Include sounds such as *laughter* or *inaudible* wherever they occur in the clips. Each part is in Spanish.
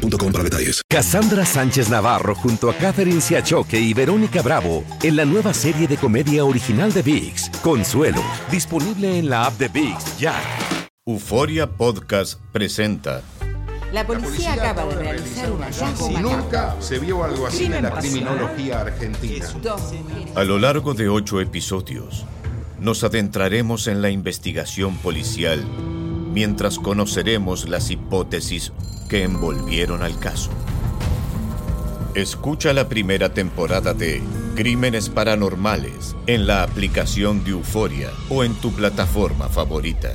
boostmobile.com para detalles. Cassandra Sánchez Navarro junto a Catherine Siachoque y Verónica Bravo en la nueva serie de comedia original de VIX, Consuelo, disponible en la app de VIX ya. Euforia Podcast presenta. La policía acaba de realizar un hallazgo Si nunca se vio algo así en la criminología argentina. A lo largo de ocho episodios, nos adentraremos en la investigación policial mientras conoceremos las hipótesis que envolvieron al caso. Escucha la primera temporada de Crímenes Paranormales en la aplicación de Euforia o en tu plataforma favorita.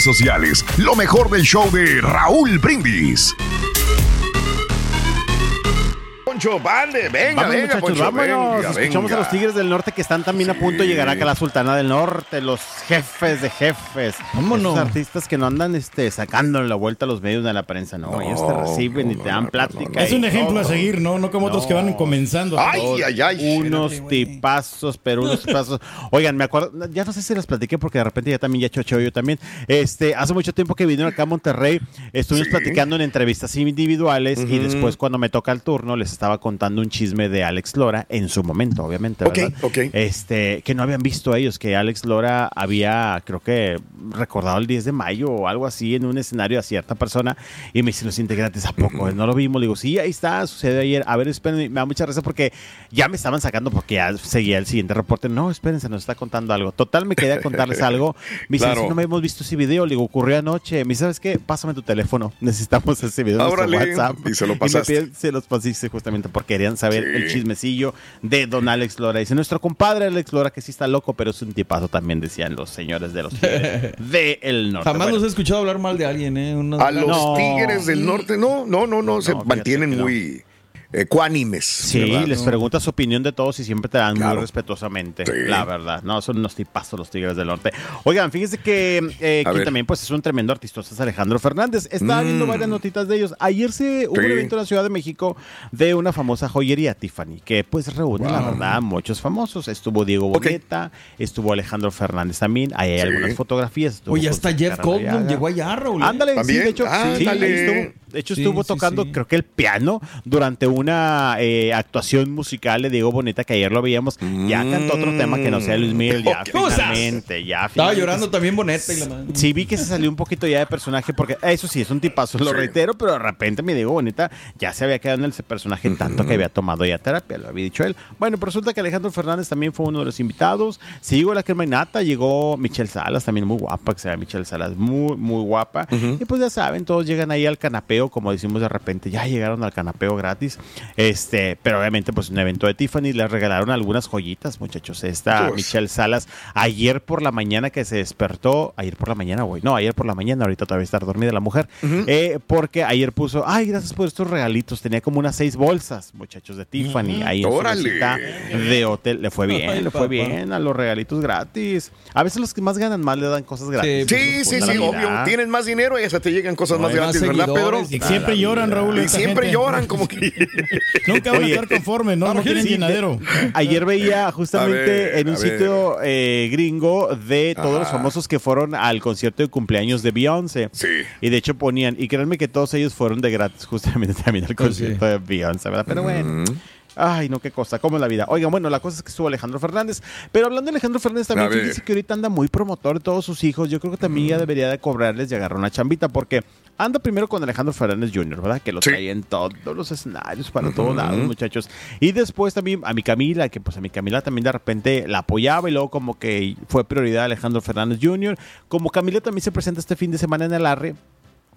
sociales. Lo mejor del show de Raúl Brindis. Poncho, vale, venga, Vamos, venga, muchachos, Poncho, vámonos. venga, Escuchamos venga. a los Tigres del Norte que están también a punto de llegar acá a la Sultana del Norte, los jefes de jefes. Vámonos. Esos artistas que no andan este, sacándole la vuelta a los medios de la prensa, no. ellos te reciben y te dan plática. Es y un ejemplo a seguir, ¿no? No como otros que van comenzando. Ay, ay, ay. Unos tipazos, pero unos tipazos. Oigan, me acuerdo, ya no sé si les platiqué porque de repente ya también ya chocheo yo también. Este, hace mucho tiempo que vinieron acá a Monterrey, estuvimos Sí. platicando en entrevistas individuales y después cuando me toca el turno les estaba contando un chisme de Alex Lora en su momento, obviamente, ¿verdad? ok. Este, que no habían visto ellos, que Alex Lora había, creo que recordado el 10 de mayo o algo así en un escenario a cierta persona y me dicen los integrantes, ¿a poco? ¿No lo vimos? Le digo, sí, ahí está, sucedió ayer. A ver, espérenme, me da mucha risa porque ya me estaban sacando porque ya seguía el siguiente reporte. No, espérense, nos está contando algo. Total, me quedé a contarles *laughs* algo. Me dicen, Claro. "Sí, no me hemos visto ese video. Le digo, ocurrió anoche. Me dice, ¿sabes qué? Pásame tu teléfono. *laughs* Necesitamos ese video Órale. WhatsApp. Y se lo me pasaste. piden- se los pasé justamente porque querían saber Sí. el chismecillo de don Alex Lora. Dice, nuestro compadre Alex Lora, que sí está loco, pero es un tipazo también, decían los señores de los Tigres *laughs* de el norte. Jamás Bueno, los he escuchado hablar mal de alguien, ¿eh? Unos- A los No. Tigres del Norte, no, no, no, no, se fíjate mantienen no. muy ecuánimes. Sí, ¿verdad? les pregunta su opinión de todos y siempre te dan Claro. muy respetuosamente. Sí. La verdad. No, son unos tipazos los Tigres del Norte. Oigan, fíjense que eh, A quien ver. también pues, es un tremendo artista, es Alejandro Fernández. Estaba viendo varias notitas de ellos. Ayer se hubo un Mm. Sí. evento en la Ciudad de México de una famosa joyería, Tiffany, que pues reúne, la verdad, a muchos famosos. Estuvo Diego. Boneta, estuvo Alejandro Fernández también. Ahí hay Sí. algunas fotografías. Oye, hasta Jeff Goldblum llegó allá, Raúl. ¿eh? Ándale, sí, de hecho, sí, Ándale. ahí estuvo. De hecho, Sí, estuvo tocando, sí. creo que el piano durante una eh, actuación musical de Diego Boneta que ayer lo veíamos. Ya cantó otro tema que no sea Luis Miguel, ya ¿Qué cosas? finalmente, ya Estaba finalmente. llorando también Boneta y la madre. Sí, vi que se salió un poquito ya de personaje, porque eso sí, es un tipazo, lo Sí. reitero, pero de repente mi Diego Boneta ya se había quedado en ese personaje tanto que había tomado ya terapia, lo había dicho él. Bueno, pero resulta que Alejandro Fernández también fue uno de los invitados. Llegó la crema y nata, llegó Michelle Salas, también muy guapa, que se llama Michelle Salas, muy, muy guapa. Y pues ya saben, todos llegan ahí al canapeo, como decimos de repente, ya llegaron al canapeo gratis. Este, pero obviamente, pues un evento de Tiffany, les regalaron algunas joyitas, muchachos. Esta Pues. Michelle Salas, ayer por la mañana que se despertó, ayer por la mañana, güey, no, ayer por la mañana, ahorita todavía está dormida la mujer, eh, porque ayer puso, ay, gracias por estos regalitos, tenía como unas seis bolsas, muchachos, de Tiffany, ahí en su Órale. mesita de hotel, le fue bien, Ay, le fue papá. bien a los regalitos gratis. A veces los que más ganan más le dan cosas gratis. Sí, Sí, sí, Pues, sí, obvio. Tienes más dinero y hasta te llegan cosas No, más hay más gratis, ¿verdad, Pedro? Y siempre lloran, Raúl. Y siempre gente. lloran como que... *laughs* Nunca van a estar conformes, ¿no? No quieren Sí, llenadero. de- *laughs* ayer veía justamente ver, en un sitio eh, gringo de todos los famosos que fueron al concierto de cumpleaños de Beyoncé. Sí. Y de hecho ponían, y créanme que todos ellos fueron de gratis *laughs* justamente también al concierto de Beyoncé, ¿verdad? Pero bueno. Ay, no, qué cosa, cómo es la vida. Oigan, bueno, la cosa es que estuvo Alejandro Fernández. Pero hablando de Alejandro Fernández, también ver. fíjese que ahorita anda muy promotor de todos sus hijos. Yo creo que también ya debería de cobrarles y agarrar una chambita, porque anda primero con Alejandro Fernández Jr., ¿verdad? Que lo Sí. trae en todos los escenarios, para todos lados, muchachos. Y después también a mi Camila, que pues a mi Camila también de repente la apoyaba y luego como que fue prioridad Alejandro Fernández Jr. Como Camila también se presenta este fin de semana en el Arre,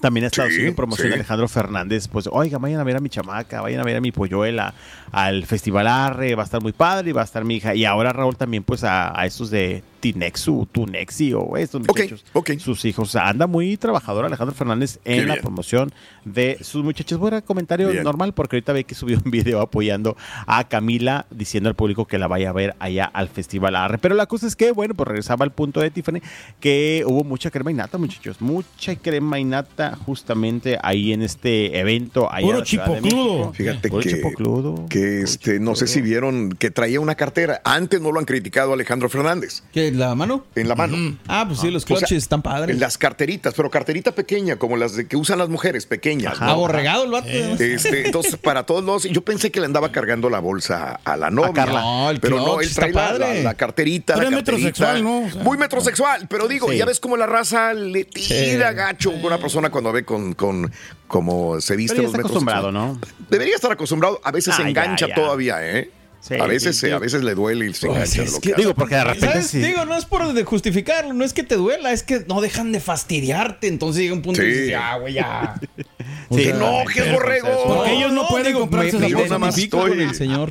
también ha estado Sí, haciendo promoción sí. Alejandro Fernández. Pues, oiga, vayan a ver a mi chamaca, vayan a ver a mi polluela al Festival Arre, va a estar muy padre y va a estar mi hija. Y ahora Raúl también, pues, a, a estos de Tinexu, Tunexi o estos muchachos. ok. Sus hijos. O sea, anda muy trabajador Alejandro Fernández en Qué la bien. promoción de sus muchachos. Bueno, comentario Bien. normal, porque ahorita ve que subió un video apoyando a Camila, diciendo al público que la vaya a ver allá al Festival Arre. Pero la cosa es que, bueno, pues regresaba al punto de Tiffany, que hubo mucha crema y nata, muchachos. Mucha crema y nata justamente ahí en este evento. Allá Puro chipocludo. Fíjate Puro que, chipocludo. que este, no sé si vieron que traía una cartera. Antes no lo han criticado a Alejandro Fernández. ¿Qué? ¿La mano? En la mano. Ah, pues sí, los O sea, clutches están padres. Las carteritas, pero carterita pequeña, como las de que usan las mujeres, pequeñas. ¿no? Aborregado el vato. Este, entonces, para todos los. Yo pensé que le andaba cargando la bolsa a la novia. Carla. No, el pero no, él está trae la, padre. la- la carterita. Pero la es carterita. metrosexual, ¿no? O sea, Muy metrosexual. Pero digo, Sí. ya ves como la raza le tira Sí. gacho con una persona cuando ve con, con como se viste Pero ya los está acostumbrado. ¿no? Debería estar acostumbrado. A veces Ah, ya, engancha ya. todavía, ¿eh? Sí, a veces, sí, se- a veces le duele y se Pues engancha de es lo que- que hace. Digo, porque de repente. Digo, no es por de justificarlo, no es que te duela, es que no dejan de fastidiarte. Entonces llega un punto y dices, ya, güey, ya. *laughs* Sí, ¡Que no, que es borrego! Porque ellos no pueden comprarse me, estoy- con el señor.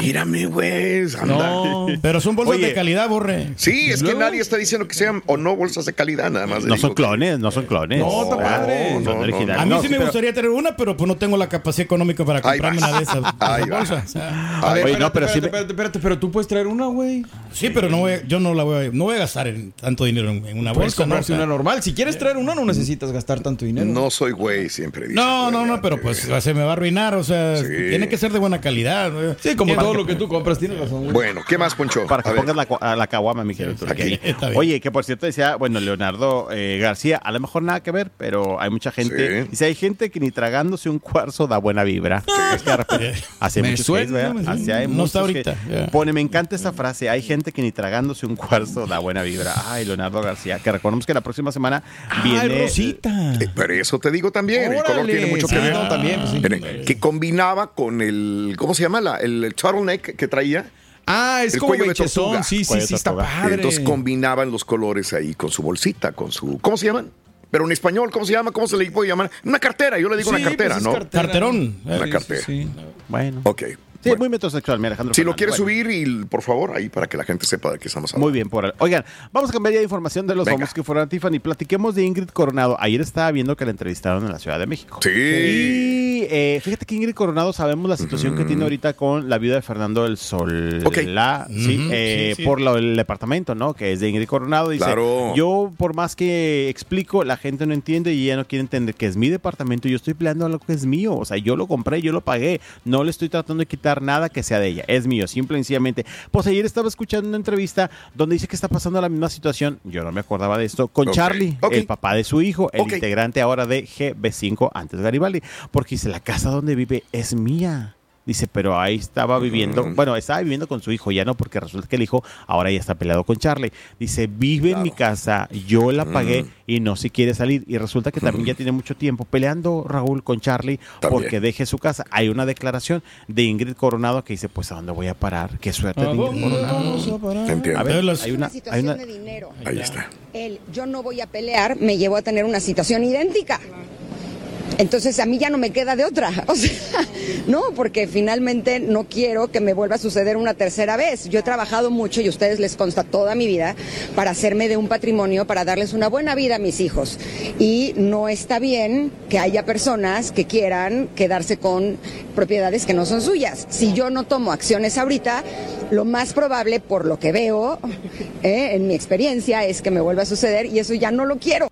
Mírame, güey. No. Pero son bolsas Oye. de calidad, borre. Sí, es que nadie está diciendo que sean o no bolsas de calidad, nada más. No digo son clones, no son clones. No, está padre. No, no. A mí sí me gustaría tener una, pero pues no tengo la capacidad económica para comprarme una de esas, bolsas. Sea, A ver, Espérate, pero sí espérate, espérate, pero tú puedes traer una, güey. sí, pero no voy, yo no la voy a, no voy a gastar en tanto dinero en, en una Puedes bolsa. sea, una normal. Si quieres traer una, no necesitas gastar tanto dinero. No soy güey, siempre dice. No, no, no, pero pues se me va a arruinar, o sea, Sí. tiene que ser de buena calidad. Sí, como todo lo que tú compras, tienes razón. Bueno, ¿qué más, Poncho? Para que A ver. pongas la, la caguama, mi querido. Aquí. *laughs* Oye, que por cierto decía, bueno, Leonardo eh, García, a lo mejor nada que ver, pero hay mucha gente. Sí. Dice, hay gente que ni tragándose un cuarzo da buena vibra. *laughs* Hace *laughs* Me muchos suena, hay No está que- ahorita. Pone, me encanta esa frase, hay gente que ni tragándose un cuarzo da buena vibra. Ay, Leonardo García, que recordemos que la próxima semana viene... Ay, Rosita. Eh, Pero eso te digo también. El color tiene mucho que Sí, ver. no, también, pues sí. Miren, que combinaba con el. ¿Cómo se llama? La- el, el turtleneck que traía. Ah, es El como cuello de tortuga. Sí, sí, sí, está padre. Entonces combinaban los colores ahí con su bolsita, con su. ¿Cómo se llaman? Pero en español, ¿cómo se llama? ¿Cómo se le puede llamar? Una cartera, yo le digo Sí, una cartera, pues es ¿no? cartera. Carterón. Una Sí, cartera. sí, sí. Bueno. Ok. Sí, Bueno. muy metrosexual, mi Alejandro. Si lo quieres Bueno. subir, y por favor, ahí para que la gente sepa de qué estamos hablando. Muy bien, por Oigan, vamos a cambiar ya de información de los Venga. famosos que fueron a Tiffany. Platiquemos de Ingrid Coronado. Ayer estaba viendo que la entrevistaron en la Ciudad de México. Sí. Y eh, fíjate que Ingrid Coronado sabemos la situación que tiene ahorita con la viuda de Fernando del Sol. Ok. La, sí, eh, sí, sí. por lo del departamento, ¿no? Que es de Ingrid Coronado. Dice, Claro. yo por más que explico, la gente no entiende y ella no quiere entender que es mi departamento y yo estoy peleando algo que es mío. O sea, yo lo compré, yo lo pagué. No le estoy tratando de quitar nada que sea de ella. Es mío, simple y sencillamente. Pues ayer estaba escuchando una entrevista donde dice que está pasando la misma situación. Yo no me acordaba de esto. Con Charlie, el papá de su hijo, el integrante ahora de GB5, antes Garibaldi. Porque dice, la casa donde vive es mía. Dice, pero ahí estaba viviendo, bueno, estaba viviendo con su hijo, ya no, porque resulta que el hijo ahora ya está peleado con Charlie. Dice, vive en mi casa, yo la pagué y no se quiere salir. Y resulta que también ya tiene mucho tiempo peleando Raúl con Charlie También. porque deje su casa. Hay una declaración de Ingrid Coronado que dice, pues ¿a dónde voy a parar? Qué suerte ¿A de Ingrid dónde Coronado. Entiendo. A ver, hay una, hay situación una, de dinero. Ahí está. El yo no voy a pelear me llevó a tener una situación idéntica. Entonces a mí ya no me queda de otra. *laughs* O sea, no, porque finalmente no quiero que me vuelva a suceder una tercera vez. Yo he trabajado mucho y a ustedes les consta toda mi vida para hacerme de un patrimonio, para darles una buena vida a mis hijos. Y no está bien que haya personas que quieran quedarse con propiedades que no son suyas. Si yo no tomo acciones ahorita, lo más probable, por lo que veo, *laughs* eh, en mi experiencia, es que me vuelva a suceder y eso ya no lo quiero.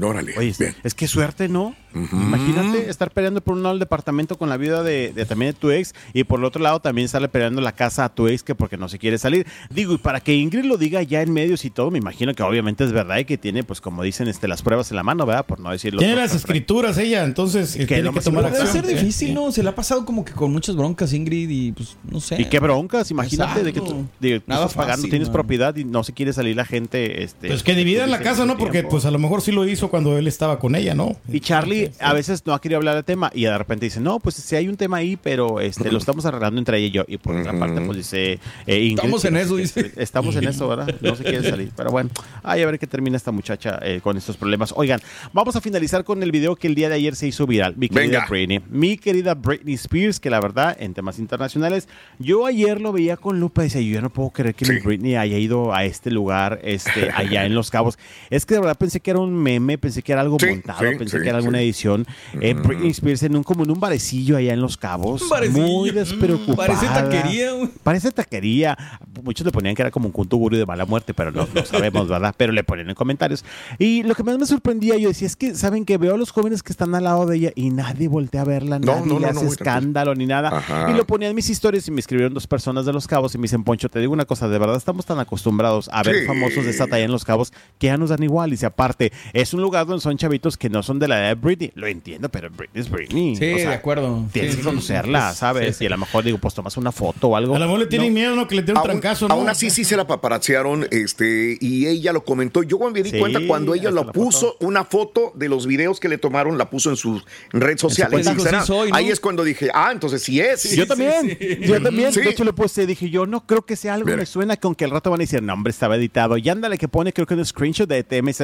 Órale. Oye, Bien. es que suerte, ¿no? Imagínate estar peleando por un lado el departamento con la vida de, de también de tu ex y por el otro lado también estarle peleando la casa a tu ex que porque no se quiere salir. Digo, y para que Ingrid lo diga ya en medios y todo, me imagino que obviamente es verdad y que tiene, pues como dicen, este, las pruebas en la mano, ¿verdad? Por no decirlo. Tiene las escrituras ella, entonces eh, Que tiene lo que tomar Debe acción. ser difícil, ¿no? Se le ha pasado como que con muchas broncas, Ingrid, y pues no sé. Y qué broncas, imagínate de que tú, de que tú Nada estás pagando, tienes man. propiedad y no se quiere salir la gente. Este, Pues que dividan la dice casa, ¿no? Porque tiempo. pues a lo mejor sí lo hizo cuando él estaba con ella, ¿no? Y Charlie A veces no ha querido hablar del tema y de repente dice, no, pues sí hay un tema ahí, pero este lo estamos arreglando entre ella y yo. Y por otra parte, pues dice... eh, Ingrid, Estamos en eso, dice. Estamos en eso, ¿verdad? No se quiere salir. Pero bueno, ay, a ver qué termina esta muchacha eh, con estos problemas. Oigan, vamos a finalizar con el video que el día de ayer se hizo viral. Mi querida Venga. Britney. Mi querida Britney Spears, que la verdad, en temas internacionales, yo ayer lo veía con lupa y decía, yo ya no puedo creer que mi Britney haya ido a este lugar, este, allá en Los Cabos. Es que de verdad pensé que era un meme, pensé que era algo Sí, montado, sí, pensé sí, que era alguna sí. Edición. Eh, Britney Spears en un, como en un barecillo allá en Los Cabos. Barecillo. Muy Mm, despreocupada. parece taquería. Parece taquería. Muchos le ponían que era como un culto de mala muerte, pero no, no sabemos, ¿verdad? Pero le ponen en comentarios. Y lo que más me sorprendía, yo decía, es que, ¿saben que Veo a los jóvenes que están al lado de ella y nadie voltea a verla, No, nadie no, no, le hace escándalo ni nada. Ajá. Y lo ponía en mis historias y me escribieron dos personas de Los Cabos y me dicen, Poncho, te digo una cosa, de verdad estamos tan acostumbrados a ver Sí. famosos de esta talla en Los Cabos que ya nos dan igual. Y dice, aparte, es un lugar donde son chavitos que no son de la edad de Britney. Lo entiendo, pero Britney es Britney. Sí, de acuerdo. Tienes Sí, que conocerla, sí, ¿sabes? sí, sí. Y a lo mejor digo, pues tomas una foto o algo. A lo mejor le tienen No. miedo, ¿no? Que le den un Aún, trancazo, ¿no? aún así sí se la paparazziaron este, y ella lo comentó. Yo me di Sí, cuenta cuando ella lo puso, una foto de los videos que le tomaron, la puso en su red social. cuenta. en ¿no? Ahí es cuando dije, ah, entonces sí es. yo también, yo también. Sí. De hecho, le puse, dije yo, no creo que sea algo, Mira. me suena con que el rato van a decir, no, hombre, estaba editado. Y ándale, que pone, creo que un screenshot de TMZ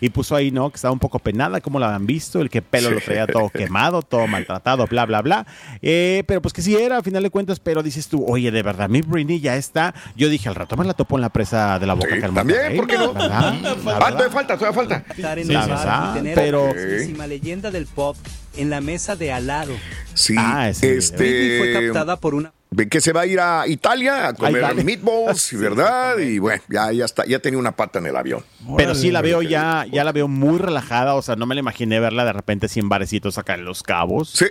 y puso ahí, ¿no? Que estaba un poco penada, como la han visto, el que pelo lo traía todo quemado, todo maltratado, bla, bla, bla. Eh, pero pues que sí era, a final de cuentas, pero dices tú, oye, de verdad, mi Britney ya está. Yo dije, al rato me la topo en la presa de la boca. Sí, que al también, Monterrey, ¿por qué no? La Ah, todavía falta, todavía falta. Sí, tener Pero- la leyenda del pop en la mesa de al lado. Sí, Ah, ese video. Britney fue este. captada por una Que se va a ir a Italia a comer meatballs, *laughs* ¿verdad? Y bueno, ya, ya está, ya tenía una pata en el avión. Pero sí la veo ya, ya la veo muy relajada, o sea, no me la imaginé verla de repente sin barecitos acá en Los Cabos. Sí.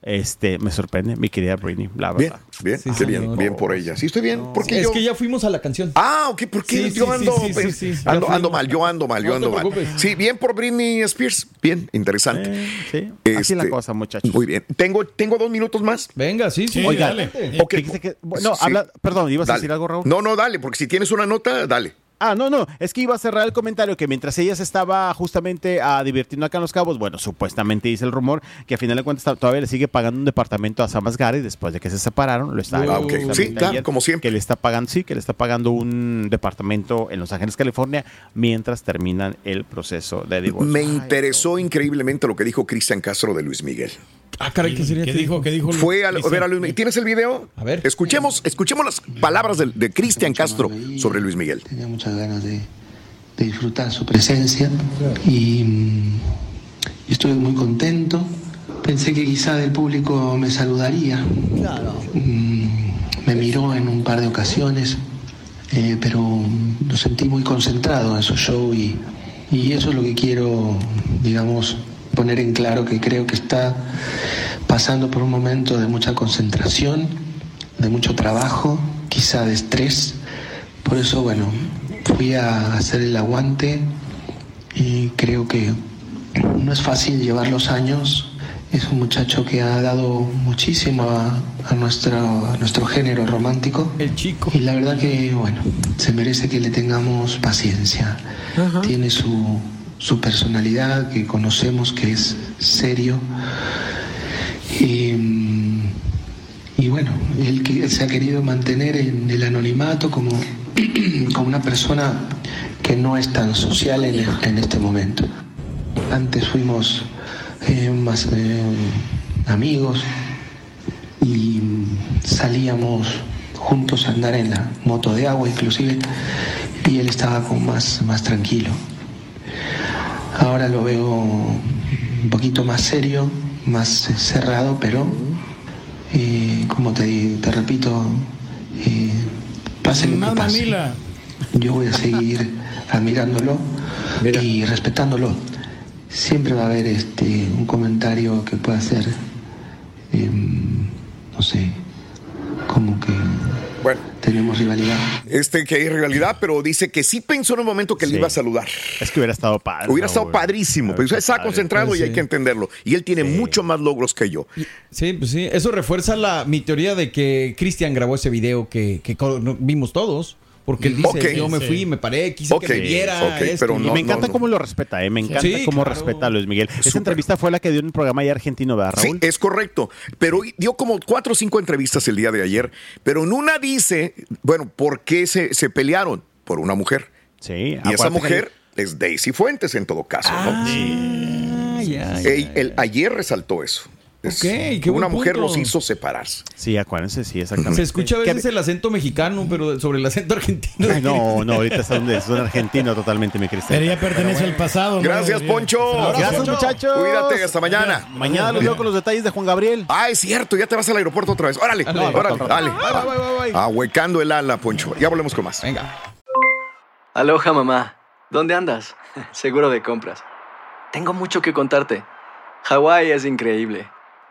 Este, me sorprende, mi querida Britney, la Bien, verdad. bien, Sí, qué bien, bien por ella. Sí, estoy bien. Porque Es yo. que ya fuimos a la canción. Ah, ok, ¿por qué? Sí, yo sí, ando, sí, sí, pues, sí, sí. ando, ando mal, yo ando mal, yo No ando mal. Sí, bien por Britney Spears. Bien, interesante. Eh, sí, así es la Este, cosa, muchachos. Muy bien. Tengo, tengo dos minutos más. Venga, sí, sí. Oigan, dale. Ok. fíjese que- no, Sí. habla, perdón, ¿ibas a decir algo, Raúl? No, no, dale, porque si tienes una nota, dale. Ah, no, no, es que iba a cerrar el comentario que mientras ella se estaba justamente ah, divirtiendo acá en Los Cabos, bueno, supuestamente dice el rumor que a final de cuentas ta- todavía le sigue pagando un departamento a Samas Gary después de que se separaron, lo está Ah, ok. justamente Sí, claro, como siempre. Que le está pagando, sí, que le está pagando un departamento en Los Ángeles, California, mientras terminan el proceso de divorcio. Me Ay, interesó increíblemente lo que dijo Cristian Castro de Luis Miguel. Ah, caray, ¿qué sería? ¿Qué dijo? ¿Qué dijo? Fue a, ver a Luis Miguel. ¿Tienes el video? A ver. Escuchemos, escuchemos las palabras de, de Cristian Castro sobre Luis Miguel. Tenía muchas ganas de, de disfrutar su presencia y, mm, y estoy muy contento. Pensé que quizá el público me saludaría. Mm, Me miró en un par de ocasiones, eh, pero lo sentí muy concentrado en su show y, y eso es lo que quiero, digamos, poner en claro que creo que está pasando por un momento de mucha concentración, de mucho trabajo, quizá de estrés. Por eso, bueno, fui a hacer el aguante y creo que no es fácil llevar los años. Es un muchacho que ha dado muchísimo a, a nuestro, a nuestro género romántico. El chico. Y la verdad que, bueno, se merece que le tengamos paciencia. Tiene su, su personalidad que conocemos que es serio. Y, bueno, él, él se ha querido mantener en el anonimato como, *clears throat* como una persona que no es tan social en, en este momento. Antes fuimos eh, más eh, amigos y salíamos juntos a andar en la moto de agua inclusive y él estaba como más, más tranquilo. Ahora lo veo un poquito más serio, más eh, cerrado, pero eh, como te, te repito, eh, pase lo que Más pase. mamila. Yo voy a seguir *laughs* admirándolo y respetándolo. Siempre va a haber este un comentario que pueda ser, em, no sé, como que Bueno, tenemos rivalidad. este que hay rivalidad, pero dice que sí pensó en un momento que le iba a saludar. Es que hubiera estado padre. Hubiera estado padrísimo, pero está padre. concentrado y hay que entenderlo. Y él tiene mucho más logros que yo. Sí, pues sí. Eso refuerza la, mi teoría de que Cristian grabó ese video que, vimos todos. Porque él dice, yo me fui, me paré, quise que me viera. ok, esto, pero y Y me encanta cómo lo respeta, ¿eh? Me encanta Sí, cómo claro. respeta a Luis Miguel. Esa entrevista fue la que dio en un programa ahí argentino, ¿verdad, Sí, Raúl? es correcto. Pero dio como cuatro o cinco entrevistas el día de ayer. Pero en una dice, bueno, ¿por qué se, se pelearon? Por una mujer. Sí. Y esa que- mujer es Daisy Fuentes en todo caso, ¿no? Ah, ya, ya, Ey, el- ayer resaltó eso. Es- Ok, qué una buen mujer punto. los hizo separarse. Sí, acuérdense, sí, exactamente. Se escucha a veces el acento mexicano, pero sobre el acento argentino. No, no, ahorita es un, es un argentino totalmente, mi Cristian. Pero ya pertenece al pasado. Gracias, Poncho. Gracias, muchachos. Cuídate, hasta mañana. Mañana los veo con los detalles de Juan Gabriel. Ah, es cierto, ya te vas al aeropuerto otra vez. Órale, Dale. órale, dale. Ahuecando el ala, Poncho. Ya volvemos con más. Venga. Aloha mamá, ¿dónde andas? *laughs* Seguro de compras. Tengo mucho que contarte. Hawái es increíble.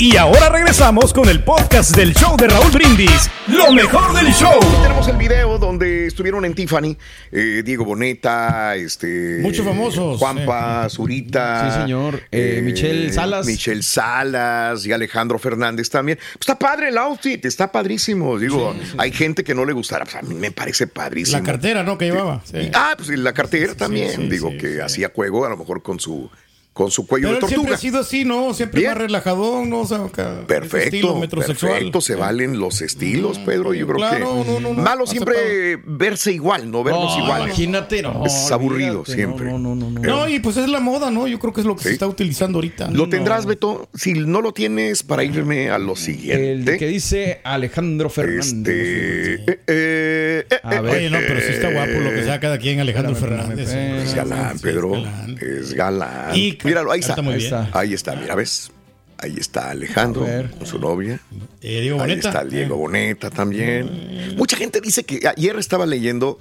Y ahora regresamos con el podcast del show de Raúl Brindis. Lo mejor del show. Aquí tenemos el video donde estuvieron en Tiffany eh, Diego Boneta, este Muchos famosos, Juanpa, Zurita, Sí, señor. Eh, Michelle Salas. Michelle Salas y Alejandro Fernández también. Pues está padre el outfit, está padrísimo. Digo, hay gente que no le gustará, pues a mí me parece padrísimo. La cartera, ¿no? Que llevaba. Sí. Y- ah, pues la cartera también, sí, digo sí, que hacía juego a lo mejor con su con su cuello Pero de él siempre tortuga. ha sido así, ¿no? Siempre Bien. más relajadón, ¿no? O sea, acá, Perfecto, estilo metrosexual. perfecto, se valen los estilos, Pedro. Yo creo claro, que no, no, no, malo aceptado. siempre verse igual, no vernos No, iguales. Imagínate, no. es aburrido olvídate, siempre. No, no, no, no. No, y pues es la moda, ¿no? Yo creo que es lo que Sí. se está utilizando ahorita. Lo No. tendrás, Beto. Si no lo tienes, para irme a lo El siguiente. que dice Alejandro Fernández. Este. eh, eh, eh, A eh, ver. Oye, no, pero sí está guapo lo que sea cada quien, Alejandro Espérame, Fernández. espérame, Es espérame. galán, Pedro. es galán. Es galán. Y Míralo, ahí está. muy Ahí bien. está. Ahí está, mira, ¿ves? Ahí está Alejandro con su novia. Eh, Diego Ahí Boneta. está Diego Boneta también. Mucha gente dice que ayer estaba leyendo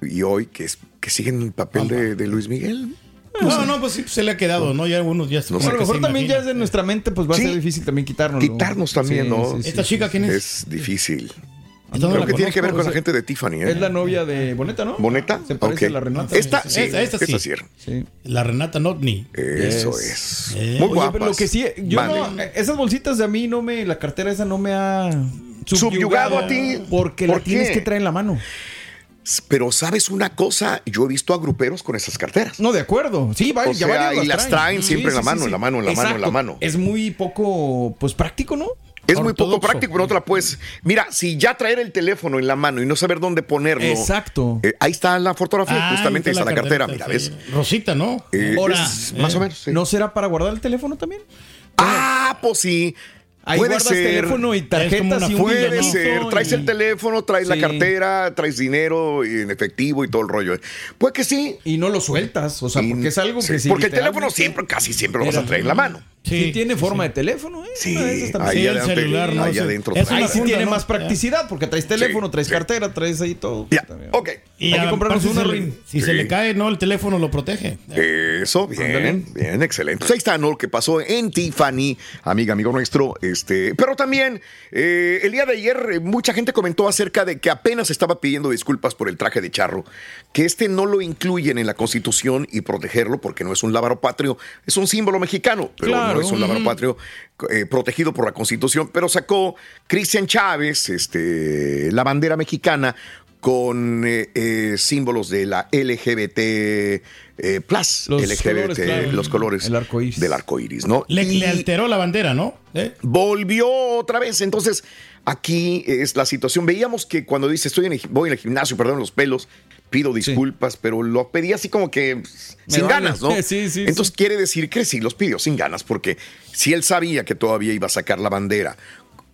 y hoy que, es, que siguen el papel de, de Luis Miguel. No, no, pues sí, se le ha quedado, ¿no? Ya unos ya se No sé. a lo mejor también ya es de nuestra mente, pues va Sí. a ser difícil también quitarnos. Quitarnos también, ¿no? ¿Esta chica quién es? Es difícil. Creo que tiene que ver con la o sea, gente de Tiffany, ¿eh? Es la novia de Boneta, ¿no? ¿Boneta? Se parece a la Renata. Esta Sí, sí, Esta- esta esta sí. sí. sí. La Renata Notni. Eso es. Eh. Muy Oye, guapas. pero lo que sí, yo Vale. no, esas bolsitas de a mí no me, la cartera esa no me ha Subyugado a ti. Porque ¿Por la tienes que traer en la mano. Pero sabes una cosa, yo he visto a gruperos con esas carteras. No, de acuerdo. Sí, va, O ya sea, varios y las traen siempre en la mano, sí, en la mano, en la mano, en la mano. Es muy poco, pues práctico, ¿no? Es muy poco práctico, pero no te la puedes. Mira, si ya traer el teléfono en la mano y no saber dónde ponerlo. Exacto. eh, ahí está la fotografía, Ah, justamente ahí está la cartera. Mira. ¿ves? Rosita, ¿no? Eh, Ahora, es más o menos. sí. ¿No será para guardar el teléfono también? Ah, pues sí. Ahí Puede guardas ser. teléfono y tarjetas una y un Puede ser, traes y- el teléfono, traes la cartera, traes dinero en efectivo y todo el rollo. Puede que sí. Y no lo sueltas, o sea, Y- porque es algo que sí. Porque el teléfono siempre, casi siempre lo vas a traer en la mano. Sí, tiene forma de teléfono, ¿eh? Sí, ahí Sí, el adelante, celular, ¿no? ahí Sí. adentro. Es. Ahí tiene ¿no? más practicidad, porque traes teléfono, traes sí. cartera, traes ahí todo. Ya, ok. Y Hay que comprarnos si una, se le- Rin. Si se le cae, no, el teléfono lo protege. Eso, bien, Ándale. bien, excelente. Pues ahí está, ¿no? Lo que pasó en Tiffany, amiga, amigo nuestro. Este, pero también, eh, el día de ayer, eh, mucha gente comentó acerca de que apenas estaba pidiendo disculpas por el traje de charro, que este no lo incluyen en la Constitución y protegerlo porque no es un lábaro patrio, es un símbolo mexicano, pero Claro. no es un lábaro patrio eh, protegido por la Constitución. Pero sacó Cristian Chávez, este, la bandera mexicana con eh, eh, símbolos de la LGBT eh, plus, Los LGBT, colores, claro, los colores el arco iris. del arco iris, ¿no? Le, alteró la bandera, ¿no? Volvió otra vez. Entonces, aquí es la situación. Veíamos que cuando dice estoy en el, voy en el gimnasio, perdón los pelos, pido disculpas, pero lo pedí así como que Me sin vale. ganas, ¿no? *laughs* Sí, sí, Entonces sí. quiere decir que sí los pidió sin ganas, porque si él sabía que todavía iba a sacar la bandera.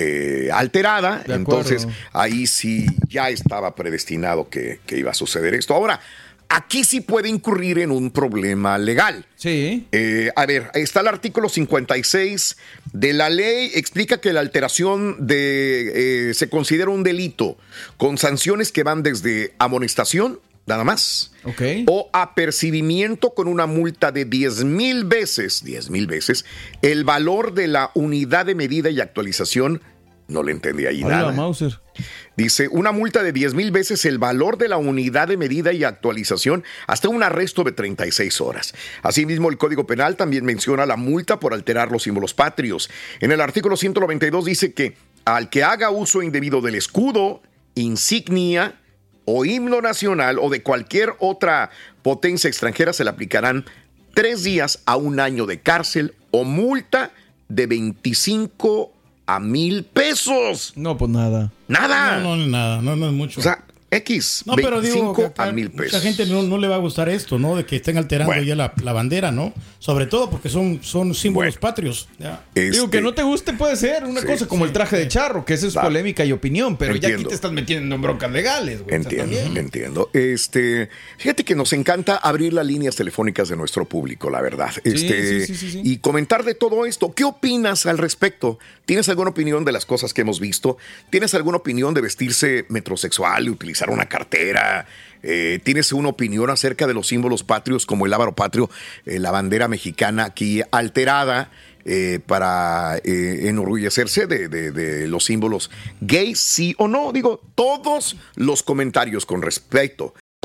eh, alterada, entonces ahí sí ya estaba predestinado que, que iba a suceder esto. Ahora, aquí sí puede incurrir en un problema legal. Sí. Eh, a ver, está el artículo 56 de la ley, explica que la alteración de eh, se considera un delito con sanciones que van desde amonestación, nada más, Ok. o apercibimiento con una multa de 10 mil veces, 10 mil veces, el valor de la unidad de medida y actualización. No le entendí ahí Hola, nada. Mauser. Dice, una multa de 10 mil veces el valor de la unidad de medida y actualización hasta un arresto de 36 horas. Asimismo, el Código Penal también menciona la multa por alterar los símbolos patrios. En el artículo 192 dice que al que haga uso indebido del escudo, insignia o himno nacional o de cualquier otra potencia extranjera se le aplicarán tres días a un año de cárcel o multa de 25 a mil pesos. No, pues nada. Nada. No, no, nada, no, no es mucho. O sea, X, no, pero 25 digo, que a mil pesos. mucha gente no, no le va a gustar esto, ¿no? De que estén alterando Bueno. ya la, la bandera, ¿no? Sobre todo porque son, son símbolos patrios. ya. Digo, que Este, no te guste puede ser una Sí, cosa como el traje de charro, que eso es Va. polémica y opinión, pero ya aquí te estás metiendo en broncas legales, güey. O sea, Entiendo, entiendo. Este, fíjate que nos encanta abrir las líneas telefónicas de nuestro público, la verdad. Este, sí, sí, sí, sí. Y comentar de todo esto. ¿Qué opinas al respecto? ¿Tienes alguna opinión de las cosas que hemos visto? ¿Tienes alguna opinión de vestirse metrosexual, de utilizar una cartera? Eh, ¿Tienes una opinión acerca de los símbolos patrios como el lábaro patrio, eh, la bandera mexicana aquí alterada? eh, para enorgullecerse de, de- de los símbolos gays, sí o no. Digo, todos los comentarios con respecto.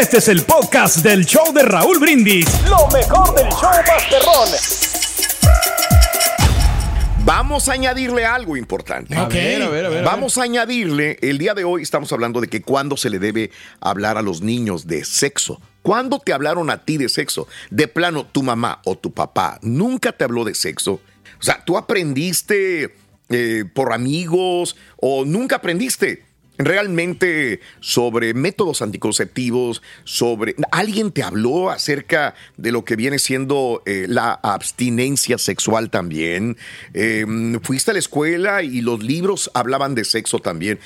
Este es el podcast del show de Raúl Brindis. Lo mejor del show Masterrón. Vamos a añadirle algo importante. A ver, a ver, a ver, Vamos a añadirle, el día de hoy estamos hablando de que cuándo se le debe hablar a los niños de sexo. ¿Cuándo te hablaron a ti de sexo? De plano, tu mamá o tu papá nunca te habló de sexo. O sea, tú aprendiste eh, por amigos o nunca aprendiste realmente sobre métodos anticonceptivos, sobre... ¿Alguien te habló acerca de lo que viene siendo eh, la abstinencia sexual también? Eh, fuiste a la escuela y los libros hablaban de sexo también.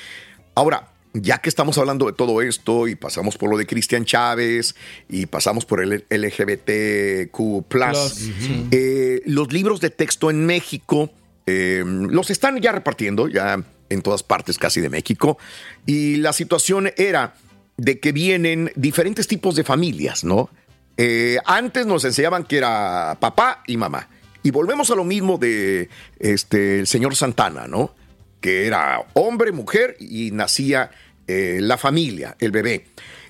Ahora, ya que estamos hablando de todo esto y pasamos por lo de Cristian Chávez y pasamos por el LGBTQ, eh, los libros de texto en México eh, los están ya repartiendo, ya en todas partes casi de México. Y la situación era de que vienen diferentes tipos de familias, ¿no? Eh, antes nos enseñaban que era papá y mamá. Y volvemos a lo mismo de este, el señor Santana, ¿no? Que era hombre, mujer y nacía eh, la familia, el bebé.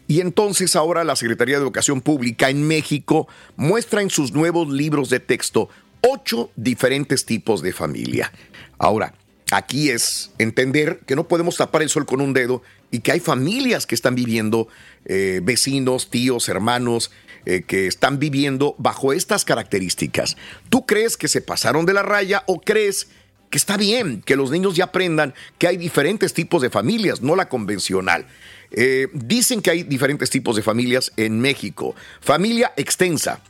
Y entonces ahora la Secretaría de Educación Pública en México muestra en sus nuevos libros de texto ocho diferentes tipos de familia. Ahora, aquí es entender que no podemos tapar el sol con un dedo y que hay familias que están viviendo, eh, vecinos, tíos, hermanos, eh, que están viviendo bajo estas características. ¿Tú crees que se pasaron de la raya o crees que está bien que los niños ya aprendan que hay diferentes tipos de familias, no la convencional? Eh, dicen que hay diferentes tipos de familias en México. Familia extensa.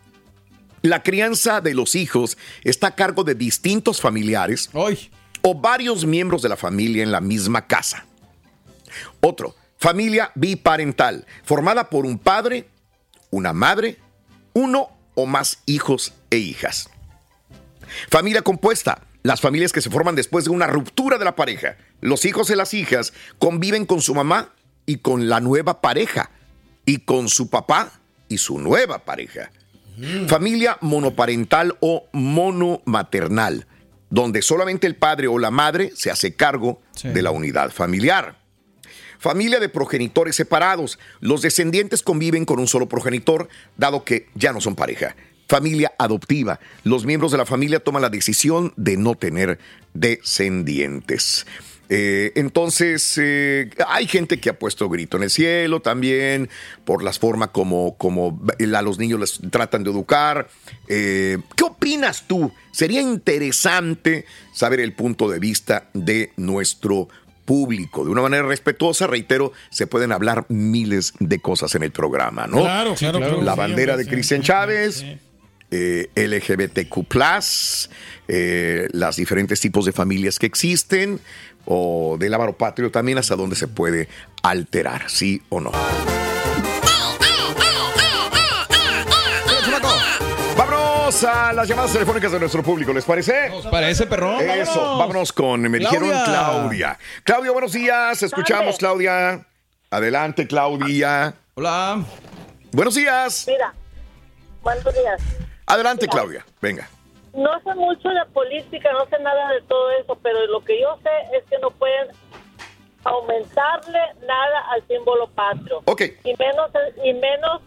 La crianza de los hijos está a cargo de distintos familiares o varios miembros de la familia en la misma casa. Otro, familia biparental, formada por un padre, una madre, uno o más hijos e hijas. Familia compuesta, las familias que se forman después de una ruptura de la pareja. Los hijos y las hijas conviven con su mamá y con la nueva pareja, y con su papá y su nueva pareja. Familia monoparental o monomaternal, donde solamente el padre o la madre se hace cargo de la unidad familiar. Familia de progenitores separados. Los descendientes conviven con un solo progenitor, dado que ya no son pareja. Familia adoptiva. Los miembros de la familia toman la decisión de no tener descendientes. Eh, entonces, eh, hay gente que ha puesto grito en el cielo también por las formas como, como a los niños les tratan de educar. Eh, ¿Qué opinas tú? Sería interesante saber el punto de vista de nuestro público. De una manera respetuosa, reitero, se pueden hablar miles de cosas en el programa, ¿no? Claro, claro, claro. La Sí, bandera de sí. Cristian Chávez. eh, LGBTQ, eh, las diferentes tipos de familias que existen, o del Ávaro Patrio también, hasta dónde se puede alterar, sí o no. Vámonos a las llamadas telefónicas de nuestro público, ¿les parece? Parece perrón. Eso, vámonos. vámonos con, me dijeron Claudia. Claudia. Claudia, buenos días, escuchamos Claudia. Adelante, Claudia. Hola. Buenos días. Mira, buenos días. Adelante, Mira. Claudia. Venga. No sé mucho de política, no sé nada de todo eso, pero lo que yo sé es que no pueden aumentarle nada al símbolo patrio. Ok. Y menos, y menos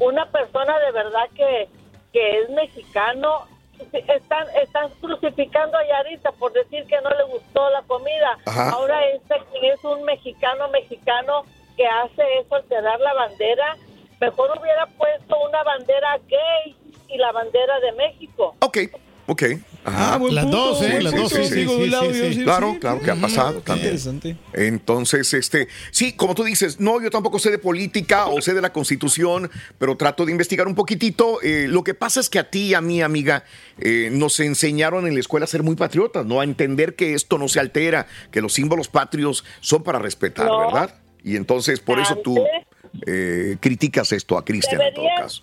una persona de verdad que, que es mexicano. Están, están crucificando a Yarita por decir que no le gustó la comida. Ajá. Ahora este es un mexicano mexicano que hace eso, alterar la bandera. Mejor hubiera puesto una bandera gay y la bandera de México. Ok, ok. Ajá. Ah, buen Las punto, dos, ¿eh? Las dos, sí, sí, sí, sí, sí. Claro, Sí, claro que ha pasado también. interesante. Entonces, este, sí, como tú dices, no, yo tampoco sé de política o sé de la constitución, pero trato de investigar un poquitito. Eh, lo que pasa es que a ti y a mí, amiga, eh, nos enseñaron en la escuela a ser muy patriotas, ¿no? A entender que esto no se altera, que los símbolos patrios son para respetar, No. ¿verdad? Y entonces, por eso tú eh, criticas esto a Cristian en todo caso.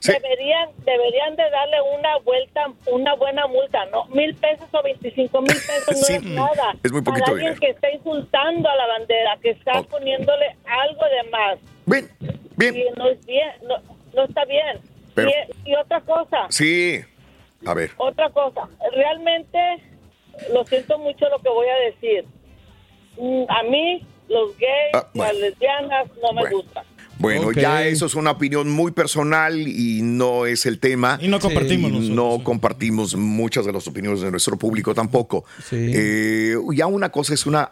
Sí. Deberían, deberían de darle una vuelta, una buena multa, ¿no? Mil pesos o veinticinco mil pesos no Sí, es nada. es muy poquito Para alguien dinero. que está insultando a la bandera, que está poniéndole algo de más. Bien, bien. Y no es bien, no, no está bien. Pero- y, y otra cosa, Sí. A ver. otra cosa, realmente lo siento mucho lo que voy a decir. Mm, A mí los gays, Ah, bueno. las lesbianas no me Bueno. gustan. Bueno, ya eso es una opinión muy personal y no es el tema. Y no compartimos Y nosotros, no compartimos muchas de las opiniones de nuestro público tampoco. Eh, ya una cosa es una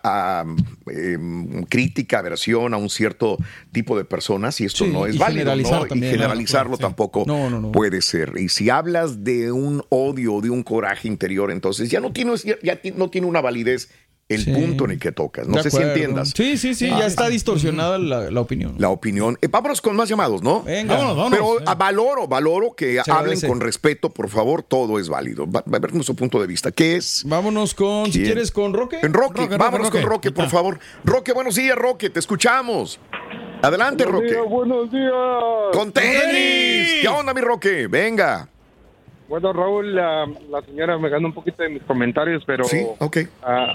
em, crítica, aversión a un cierto tipo de personas y esto Sí, no es y válido. generalizar ¿no? Y también, generalizarlo ¿no? Sí. tampoco No, no, no. puede ser. Y si hablas de un odio o de un coraje interior, entonces ya no tiene, ya ti- no tiene una validez el Sí. punto en el que tocas. No De sé si entiendas. Sí, sí, sí, Ah, ya está distorsionada la, la opinión. la opinión. Eh, vámonos con más llamados, ¿no? Venga. Vámonos, vámonos. Pero ah, valoro, valoro que Se hablen agradece. con respeto, por favor, todo es válido. Va, va a ver nuestro punto de vista. ¿Qué es? Vámonos con, si quieres, con Roque. En Roque, Roque, vámonos Roque, con Roque, por favor. Roque, buenos días, Roque, te escuchamos. Adelante, Roque. buenos días. Con tenis. ¿Qué onda, mi Roque? Venga. Bueno, Raúl, la, la señora me ganó un poquito de mis comentarios, pero Sí, ok. ah,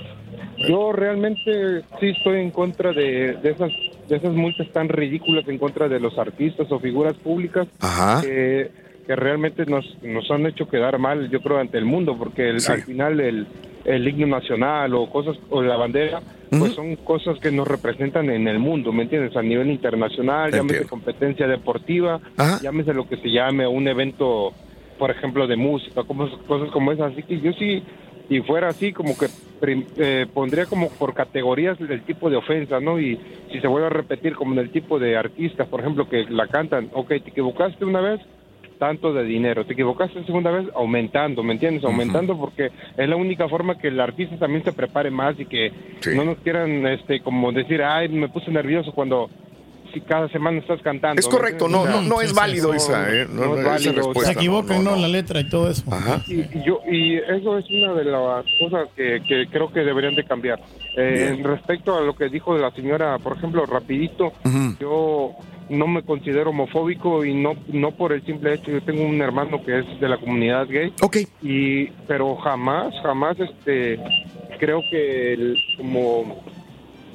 yo realmente sí estoy en contra de, de esas de esas multas tan ridículas en contra de los artistas o figuras públicas Ajá. que, que realmente nos, nos han hecho quedar mal, yo creo, ante el mundo, porque el- Sí. al final el, el himno nacional o cosas o la bandera, pues son cosas que nos representan en el mundo, ¿me entiendes? A nivel internacional, llámese competencia deportiva, llámese lo que se llame un evento, por ejemplo, de música, como, cosas como esas. Así que yo sí, si fuera así, como que eh, pondría como por categorías el tipo de ofensa, ¿no? Y si se vuelve a repetir como en el tipo de artistas, por ejemplo, que la cantan, ok, te equivocaste una vez, tanto de dinero. Te equivocaste segunda vez, aumentando, ¿me entiendes? Aumentando porque es la única forma que el artista también se prepare más y que no nos quieran, este, como decir, ay, me puse nervioso cuando si cada semana estás cantando. Es correcto, ¿me no, no, no es válido esa, ¿eh? No, no es válido. Se equivocan, ¿no? La letra y todo eso. Y, y yo, y eso es una de las cosas que, que creo que deberían de cambiar. Eh, respecto a lo que dijo la señora, por ejemplo, rapidito, yo no me considero homofóbico y no no por el simple hecho yo tengo un hermano que es de la comunidad gay. Y pero jamás jamás este creo que el- como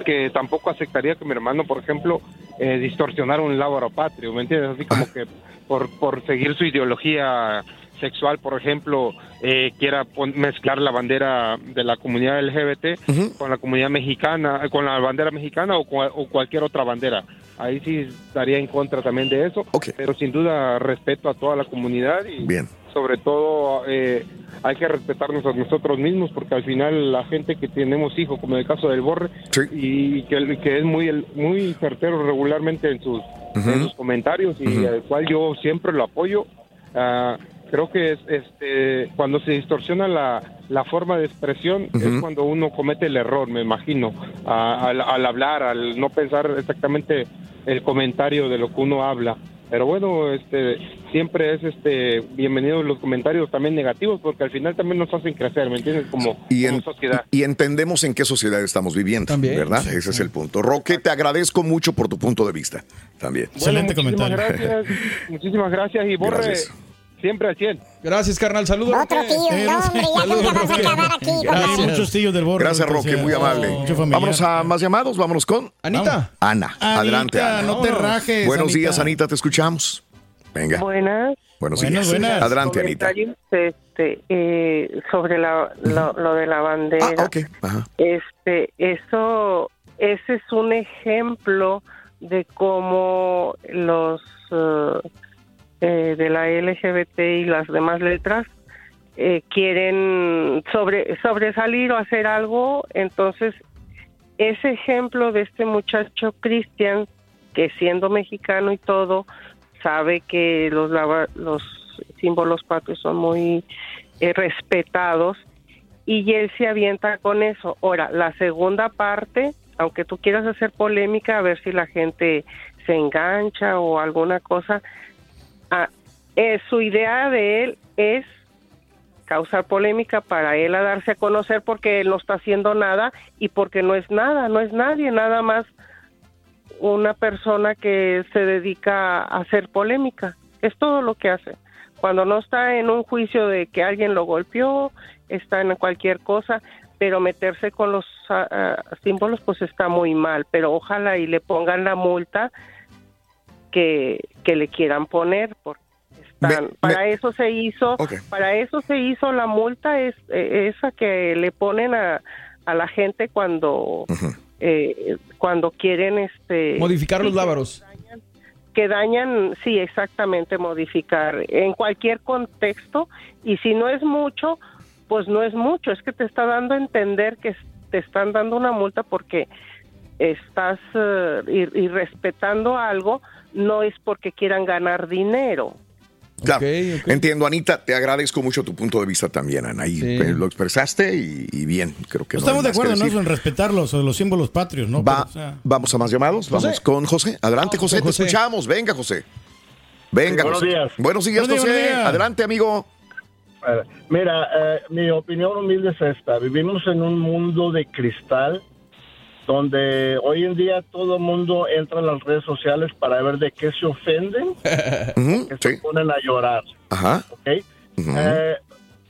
que tampoco aceptaría que mi hermano, por ejemplo, eh, distorsionara un lábaro patrio, ¿me entiendes? Así como que por, por seguir su ideología sexual, por ejemplo, eh, quiera mezclar la bandera de la comunidad LGBT con la comunidad mexicana, eh, con la bandera mexicana o, o cualquier otra bandera. Ahí sí estaría en contra también de eso, pero sin duda respeto a toda la comunidad y Bien. Sobre todo eh, hay que respetarnos a nosotros mismos porque al final la gente que tenemos hijos, como en el caso del Borre, y que, que es muy muy certero regularmente en sus, en sus comentarios y al cual yo siempre lo apoyo. Ah, creo que es, este, cuando se distorsiona la, la forma de expresión es cuando uno comete el error, me imagino, al hablar, al no pensar exactamente el comentario de lo que uno habla. Pero bueno, este, siempre es este, bienvenidos los comentarios también negativos porque al final también nos hacen crecer, ¿me entiendes? Como, Y, como en- sociedad. y entendemos en qué sociedad estamos viviendo, ¿verdad? Ese es el punto. Roque, te agradezco mucho por tu punto de vista también. Bueno, muchísimas Gracias, *laughs* muchísimas gracias y Borre, Gracias. Siempre al 100. Gracias, carnal. Saludos. Otro tío, no, hombre, ya nunca vas a acabar aquí. Gracias. Muchos tíos del borre. Gracias, Roque, muy amable. Mucho familiar. Vámonos a más llamados, vámonos con Anita. Ana. Adelante, Ana. no te rajes, Buenos Anita. días, Anita, te escuchamos. Venga. Buenas. Buenos días. buenas. Adelante, Anita. Este, eh, sobre la, lo, lo de la bandera. Ah, ok. Ajá. Este, eso, ese es un ejemplo de cómo los eh, eh, de la LGBT y las demás letras eh, quieren sobre, sobresalir o hacer algo, entonces ese ejemplo de este muchacho Cristian, que siendo mexicano y todo, sabe que los, los símbolos patrios son muy eh, respetados y él se avienta con eso. Ahora, la segunda parte, aunque tú quieras hacer polémica, a ver si la gente se engancha o alguna cosa, ah, eh, su idea de él es causar polémica para él a darse a conocer porque él no está haciendo nada y porque no es nada, no es nadie, nada más una persona que se dedica a hacer polémica. Es todo lo que hace. Cuando no está en un juicio de que alguien lo golpeó, está en cualquier cosa, pero meterse con los ah, ah, símbolos pues está muy mal. Pero ojalá y le pongan la multa que, que le quieran poner porque están- para eso se hizo para eso se hizo la multa es eh, esa que le ponen a, a la gente cuando eh, cuando quieren este Modificar los lábaros. que dañan, sí, exactamente, modificar en cualquier contexto y si no es mucho, pues no es mucho, es que te está dando a entender que te están dando una multa porque estás eh, ir- irrespetando algo, no es porque quieran ganar dinero. Claro, entiendo, Anita, te agradezco mucho tu punto de vista también, Ana, y lo expresaste y, y bien, creo que no Estamos de acuerdo, ¿no? En respetar los, los símbolos patrios, ¿no? Va- Pero, o sea, Vamos a más llamados, vamos con José. Adelante, Vamos José, te José. escuchamos. Venga, José. Venga, Buenos José. días. Buenos días, Buenos días, José. días. Adelante, amigo. Eh, Mira, eh, mi opinión humilde es esta. Vivimos en un mundo de cristal donde hoy en día todo el mundo entra a las redes sociales para ver de qué se ofenden, *laughs* que se ponen a llorar. Ajá. ¿ok? Eh,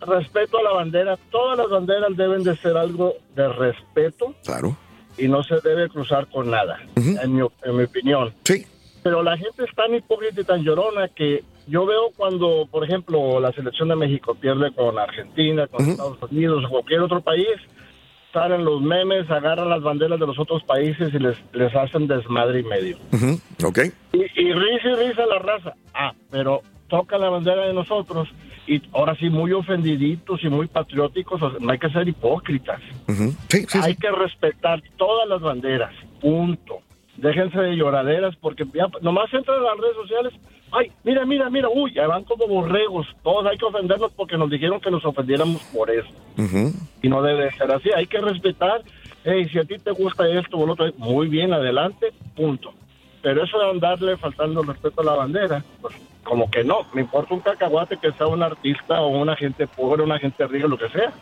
respeto a la bandera. Todas las banderas deben de ser algo de respeto. Claro. Y no se debe cruzar con nada, en, mi, en mi opinión. Sí. Pero la gente es tan hipócrita y tan llorona que yo veo cuando, por ejemplo, la selección de México pierde con Argentina, con Estados Unidos o cualquier otro país, salen los memes, agarran las banderas de los otros países y les, les hacen desmadre y medio. Ok. Y, y risa y risa la raza. Ah, pero toca la bandera de nosotros y ahora sí muy ofendiditos y muy patrióticos, o sea, no hay que ser hipócritas. Sí, sí, hay sí. que respetar todas las banderas, punto. Déjense de lloraderas porque ya nomás entran a las redes sociales. Ay, mira, mira, mira, uy, ya van como borregos. Todos hay que ofendernos porque nos dijeron que nos ofendiéramos por eso. Y no debe ser así. Hay que respetar. Hey, si a ti te gusta esto o lo otro, muy bien, adelante, punto. Pero eso de andarle faltando el respeto a la bandera, pues como que no. Me importa un cacahuate que sea un artista o una gente pobre, una gente rica, lo que sea.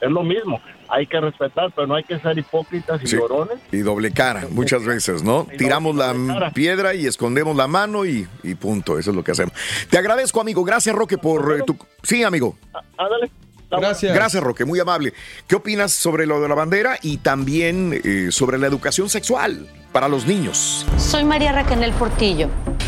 Es lo mismo. Hay que respetar, pero no hay que ser hipócritas y Sí. llorones. Y doble cara, muchas veces, ¿no? Tiramos la piedra y escondemos la mano y, y punto. Eso es lo que hacemos. Te agradezco, amigo. Gracias, Roque, por eh, tu. Sí, amigo. Ándale. Gracias. Gracias, Roque. Muy amable. ¿Qué opinas sobre lo de la bandera y también eh, sobre la educación sexual para los niños? Soy María Raquel Portillo.